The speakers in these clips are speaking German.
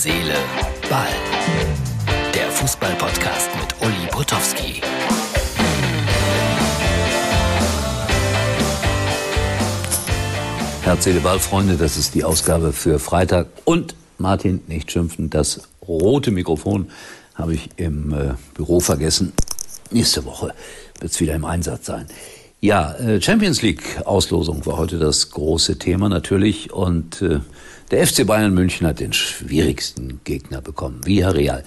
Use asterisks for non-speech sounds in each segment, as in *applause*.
Seele, Ball. Der Fußball-Podcast mit Uli Potowski. Herz, Seele, Ball, Freunde, das ist die Ausgabe für Freitag. Und Martin, nicht schimpfen, das rote Mikrofon habe ich im äh, Büro vergessen. Nächste Woche wird es wieder im Einsatz sein. Ja, äh, Champions League Auslosung war heute das große Thema natürlich und äh, der FC Bayern München hat den schwierigsten Gegner bekommen, via Real.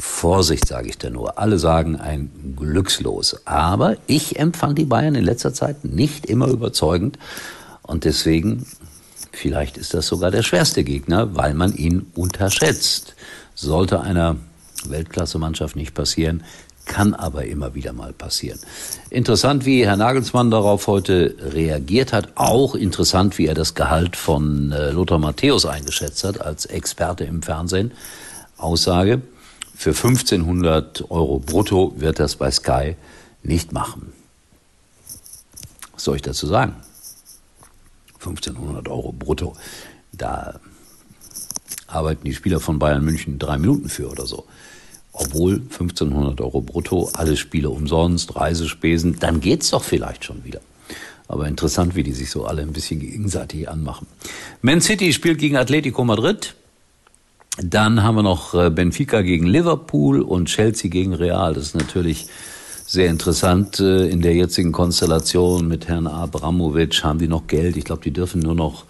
Vorsicht, sage ich da nur. Alle sagen ein Glückslos. Aber ich empfand die Bayern in letzter Zeit nicht immer überzeugend. Und deswegen, vielleicht ist das sogar der schwerste Gegner, weil man ihn unterschätzt. Sollte einer Weltklasse-Mannschaft nicht passieren, kann aber immer wieder mal passieren. Interessant, wie Herr Nagelsmann darauf heute reagiert hat. Auch interessant, wie er das Gehalt von äh, Lothar Matthäus eingeschätzt hat als Experte im Fernsehen. Aussage, für 1500 Euro brutto wird das bei Sky nicht machen. Was soll ich dazu sagen? 1500 Euro brutto. Da arbeiten die Spieler von Bayern München drei Minuten für oder so obwohl 1500 Euro brutto, alle Spiele umsonst, Reisespesen, dann geht's doch vielleicht schon wieder. Aber interessant, wie die sich so alle ein bisschen gegenseitig anmachen. Man City spielt gegen Atletico Madrid. Dann haben wir noch äh, Benfica gegen Liverpool und Chelsea gegen Real. Das ist natürlich sehr interessant. Äh, in der jetzigen Konstellation mit Herrn Abramovic haben die noch Geld. Ich glaube, die dürfen nur noch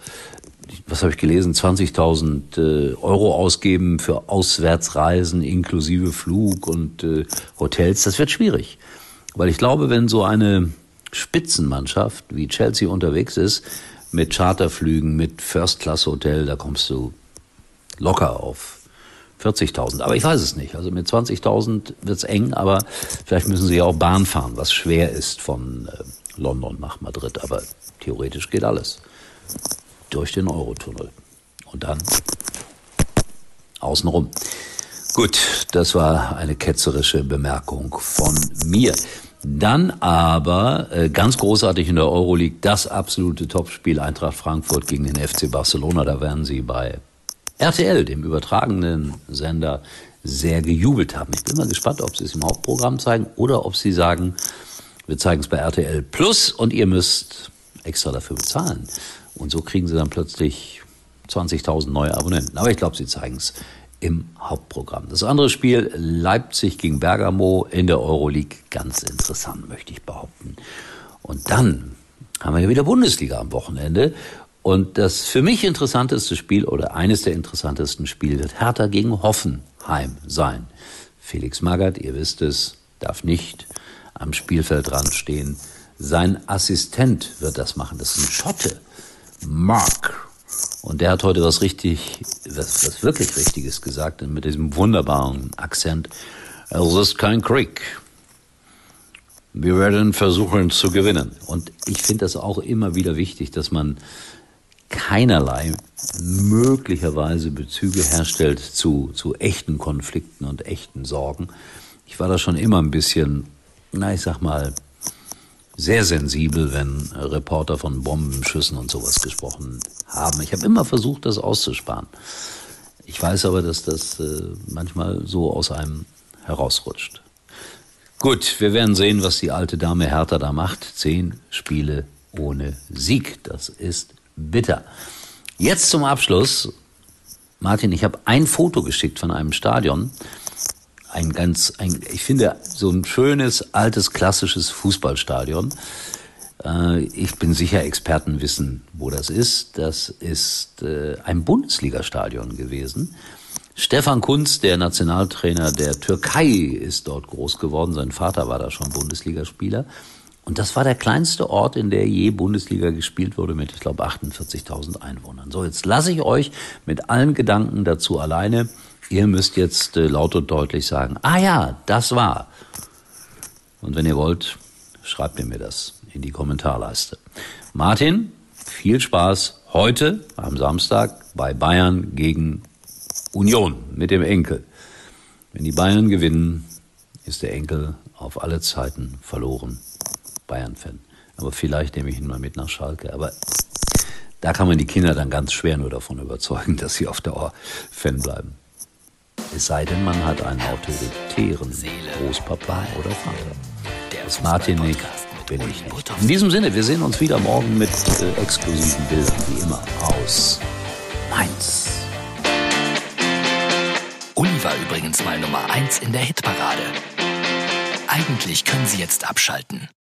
was habe ich gelesen, 20.000 äh, Euro ausgeben für Auswärtsreisen inklusive Flug und äh, Hotels, das wird schwierig. Weil ich glaube, wenn so eine Spitzenmannschaft wie Chelsea unterwegs ist, mit Charterflügen, mit First-Class-Hotel, da kommst du locker auf 40.000. Aber ich weiß es nicht. Also mit 20.000 wird's eng, aber vielleicht müssen sie ja auch Bahn fahren, was schwer ist von äh, London nach Madrid. Aber theoretisch geht alles durch den Eurotunnel. Und dann außenrum. Gut, das war eine ketzerische Bemerkung von mir. Dann aber äh, ganz großartig in der Euroleague das absolute Topspiel Eintracht Frankfurt gegen den FC Barcelona. Da werden sie bei RTL, dem übertragenen Sender, sehr gejubelt haben. Ich bin mal gespannt, ob sie es im Hauptprogramm zeigen oder ob sie sagen, wir zeigen es bei RTL Plus und ihr müsst extra dafür bezahlen. Und so kriegen sie dann plötzlich 20.000 neue Abonnenten. Aber ich glaube, sie zeigen es im Hauptprogramm. Das andere Spiel, Leipzig gegen Bergamo in der Euroleague, ganz interessant, möchte ich behaupten. Und dann haben wir ja wieder Bundesliga am Wochenende. Und das für mich interessanteste Spiel oder eines der interessantesten Spiele wird Hertha gegen Hoffenheim sein. Felix Magath, ihr wisst es, darf nicht am Spielfeldrand stehen. Sein Assistent wird das machen. Das ist ein Schotte. Mark. Und der hat heute was richtig, was, was wirklich Richtiges gesagt, mit diesem wunderbaren Akzent. Es ist kein Krieg. Wir werden versuchen zu gewinnen. Und ich finde das auch immer wieder wichtig, dass man keinerlei möglicherweise Bezüge herstellt zu, zu echten Konflikten und echten Sorgen. Ich war da schon immer ein bisschen, na, ich sag mal, sehr sensibel, wenn Reporter von Bombenschüssen und sowas gesprochen haben. Ich habe immer versucht, das auszusparen. Ich weiß aber, dass das äh, manchmal so aus einem herausrutscht. Gut, wir werden sehen, was die alte Dame Hertha da macht. Zehn Spiele ohne Sieg. Das ist bitter. Jetzt zum Abschluss. Martin, ich habe ein Foto geschickt von einem Stadion ein ganz, ein, ich finde, so ein schönes, altes, klassisches Fußballstadion. Äh, ich bin sicher, Experten wissen, wo das ist. Das ist äh, ein Bundesligastadion gewesen. Stefan Kunz, der Nationaltrainer der Türkei, ist dort groß geworden. Sein Vater war da schon Bundesligaspieler. Und das war der kleinste Ort, in der je Bundesliga gespielt wurde, mit, ich glaube, 48.000 Einwohnern. So, jetzt lasse ich euch mit allen Gedanken dazu alleine. Ihr müsst jetzt äh, laut und deutlich sagen, ah ja, das war. Und wenn ihr wollt, schreibt ihr mir das in die Kommentarleiste. Martin, viel Spaß heute am Samstag bei Bayern gegen Union mit dem Enkel. Wenn die Bayern gewinnen, ist der Enkel auf alle Zeiten verloren. Bayern-Fan. Aber vielleicht nehme ich ihn mal mit nach Schalke. Aber da kann man die Kinder dann ganz schwer nur davon überzeugen, *laughs* dass sie auf Dauer Fan bleiben. Es sei denn, man hat einen autoritären Großpapa oder Vater. Das Martin Nick bin ich nicht. In diesem Sinne, wir sehen uns wieder morgen mit äh, exklusiven Bildern, wie immer, aus Mainz. Uli war übrigens mal Nummer 1 in der Hitparade. Eigentlich können Sie jetzt abschalten.